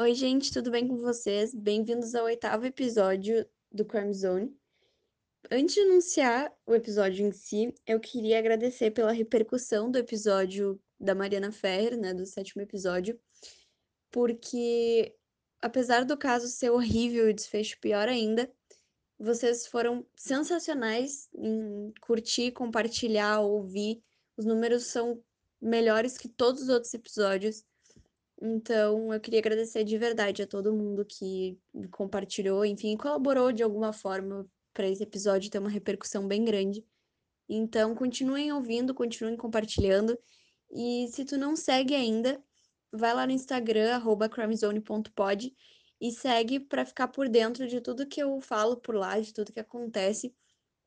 Oi, gente, tudo bem com vocês? Bem-vindos ao oitavo episódio do Crime Zone. Antes de anunciar o episódio em si, eu queria agradecer pela repercussão do episódio da Mariana Ferrer, né, do sétimo episódio, porque apesar do caso ser horrível e desfecho pior ainda, vocês foram sensacionais em curtir, compartilhar, ouvir. Os números são melhores que todos os outros episódios. Então, eu queria agradecer de verdade a todo mundo que compartilhou, enfim, colaborou de alguma forma para esse episódio ter uma repercussão bem grande. Então, continuem ouvindo, continuem compartilhando. E se tu não segue ainda, vai lá no Instagram, crimezone.pod e segue para ficar por dentro de tudo que eu falo por lá, de tudo que acontece,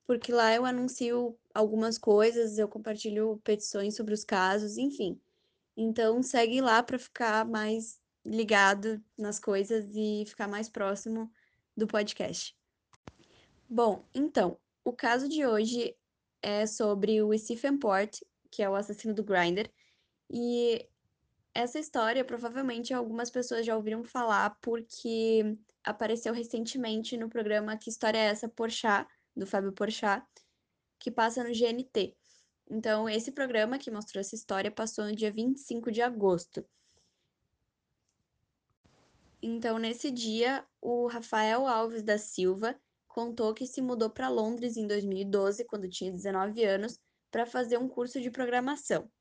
porque lá eu anuncio algumas coisas, eu compartilho petições sobre os casos, enfim. Então segue lá para ficar mais ligado nas coisas e ficar mais próximo do podcast. Bom, então, o caso de hoje é sobre o Stephen Port, que é o assassino do Grindr, e essa história provavelmente algumas pessoas já ouviram falar porque apareceu recentemente no programa Que História é essa Porchat, do Fábio Porchat, que passa no GNT. Então, esse programa que mostrou essa história passou no dia 25 de agosto. Então, nesse dia, o Rafael Alves da Silva contou que se mudou para Londres em 2012, quando tinha 19 anos, para fazer um curso de programação.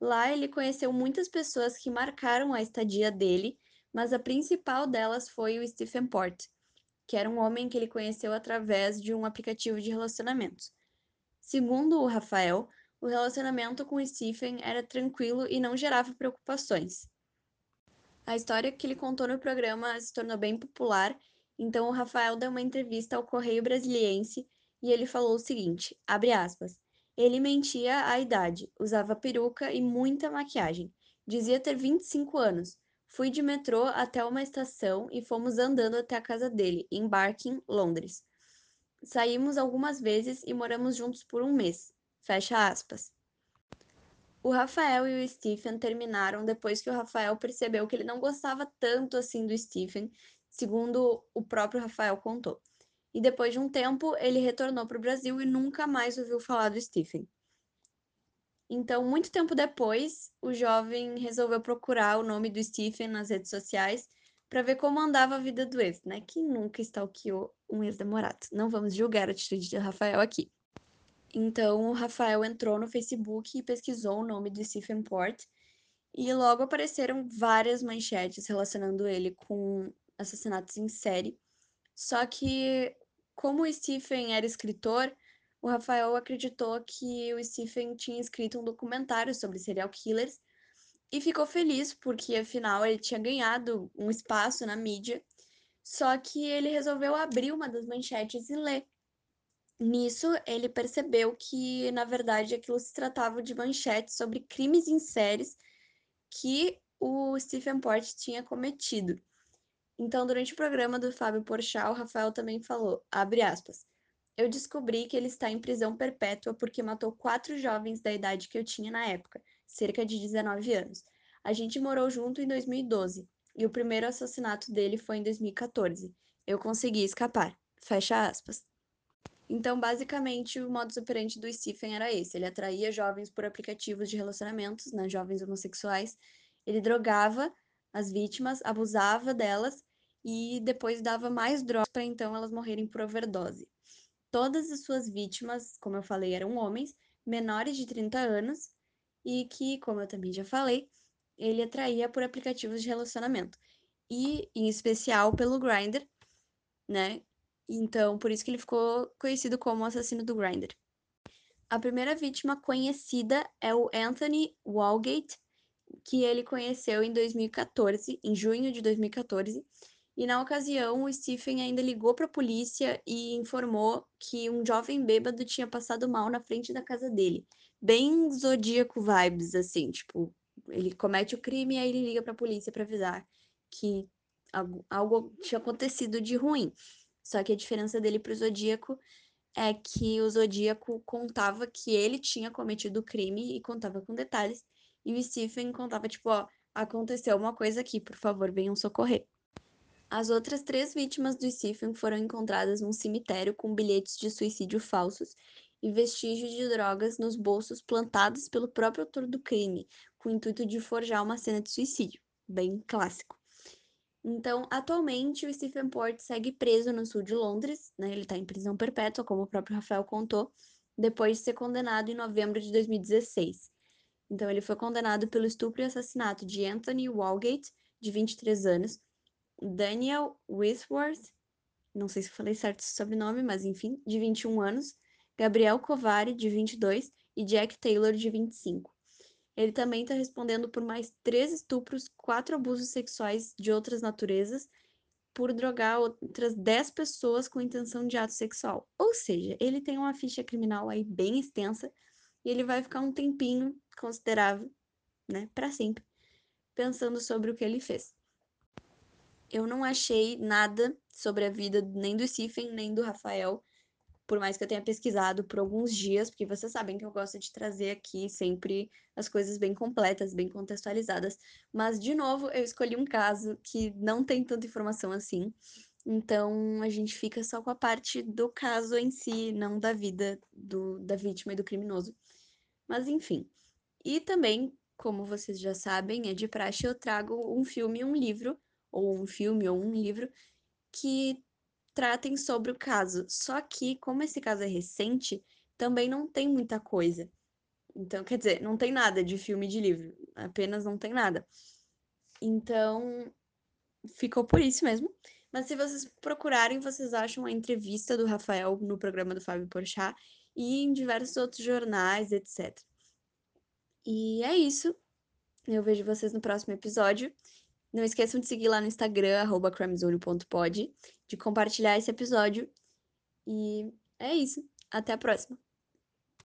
Lá ele conheceu muitas pessoas que marcaram a estadia dele, mas a principal delas foi o Stephen Port, que era um homem que ele conheceu através de um aplicativo de relacionamentos. Segundo o Rafael, o relacionamento com Stephen era tranquilo e não gerava preocupações. A história que ele contou no programa se tornou bem popular, então o Rafael deu uma entrevista ao Correio Brasiliense e ele falou o seguinte, aspas, ele mentia a idade, usava peruca e muita maquiagem. Dizia ter 25 anos. Fui de metrô até uma estação e fomos andando até a casa dele, em Barking, Londres. Saímos algumas vezes e moramos juntos por um mês. Fecha aspas. O Rafael e o Stephen terminaram depois que o Rafael percebeu que ele não gostava tanto assim do Stephen, segundo o próprio Rafael contou e depois de um tempo ele retornou para o Brasil e nunca mais ouviu falar do Stephen. Então, muito tempo depois, o jovem resolveu procurar o nome do Stephen nas redes sociais para ver como andava a vida do ex, né? Quem nunca stalkeou um ex-namorado? Não vamos julgar a atitude de Rafael aqui. Então, o Rafael entrou no Facebook e pesquisou o nome do Stephen Port, e logo apareceram várias manchetes relacionando ele com assassinatos em série. Só que como o Stephen era escritor, o Rafael acreditou que o Stephen tinha escrito um documentário sobre serial killers e ficou feliz porque afinal ele tinha ganhado um espaço na mídia. Só que ele resolveu abrir uma das manchetes e ler. Nisso, ele percebeu que, na verdade, aquilo se tratava de manchetes sobre crimes em séries que o Stephen Port tinha cometido. Então, durante o programa do Fábio Porchat, o Rafael também falou, abre aspas, eu descobri que ele está em prisão perpétua porque matou quatro jovens da idade que eu tinha na época, cerca de 19 anos. A gente morou junto em 2012 e o primeiro assassinato dele foi em 2014. Eu consegui escapar. Fecha aspas. Então, basicamente, o modus operandi do Stephen era esse. Ele atraía jovens por aplicativos de relacionamentos, né, jovens homossexuais. Ele drogava as vítimas, abusava delas e depois dava mais drogas para então elas morrerem por overdose. Todas as suas vítimas, como eu falei, eram homens menores de 30 anos e que, como eu também já falei, ele atraía por aplicativos de relacionamento e em especial pelo Grindr, né? Então, por isso que ele ficou conhecido como o assassino do Grindr. A primeira vítima conhecida é o Anthony Walgate, que ele conheceu em 2014, em junho de 2014, e na ocasião, o Stephen ainda ligou para a polícia e informou que um jovem bêbado tinha passado mal na frente da casa dele. Bem zodíaco vibes, assim, tipo, ele comete o crime e aí ele liga para a polícia para avisar que algo, algo tinha acontecido de ruim. Só que a diferença dele para o zodíaco é que o zodíaco contava que ele tinha cometido o crime e contava com detalhes, e o Stephen contava, tipo, ó, Aconteceu uma coisa aqui, por favor, venham socorrer. As outras três vítimas do Stephen foram encontradas num cemitério com bilhetes de suicídio falsos e vestígios de drogas nos bolsos plantados pelo próprio autor do crime, com o intuito de forjar uma cena de suicídio. Bem clássico. Então, atualmente, o Stephen Port segue preso no sul de Londres, né? Ele está em prisão perpétua, como o próprio Rafael contou, depois de ser condenado em novembro de 2016. Então, ele foi condenado pelo estupro e assassinato de Anthony Walgate, de 23 anos, Daniel Whitworth, não sei se falei certo o sobrenome, mas enfim, de 21 anos, Gabriel Covari, de 22, e Jack Taylor, de 25. Ele também está respondendo por mais três estupros, quatro abusos sexuais de outras naturezas, por drogar outras 10 pessoas com intenção de ato sexual. Ou seja, ele tem uma ficha criminal aí bem extensa e ele vai ficar um tempinho considerável, né, para sempre, pensando sobre o que ele fez. Eu não achei nada sobre a vida nem do Stephen, nem do Rafael, por mais que eu tenha pesquisado por alguns dias, porque vocês sabem que eu gosto de trazer aqui sempre as coisas bem completas, bem contextualizadas. Mas, de novo, eu escolhi um caso que não tem tanta informação assim. Então, a gente fica só com a parte do caso em si, não da vida do, da vítima e do criminoso. Mas, enfim. E também, como vocês já sabem, é de praxe, eu trago um filme e um livro, ou um filme ou um livro, que tratem sobre o caso. Só que, como esse caso é recente, também não tem muita coisa. Então, quer dizer, não tem nada de filme e de livro, apenas não tem nada. Então, ficou por isso mesmo. Mas se vocês procurarem, vocês acham a entrevista do Rafael no programa do Fábio Porchat e em diversos outros jornais, etc. E é isso. Eu vejo vocês no próximo episódio. Não esqueçam de seguir lá no Instagram, crimezone.pod, de compartilhar esse episódio. E é isso. Até a próxima.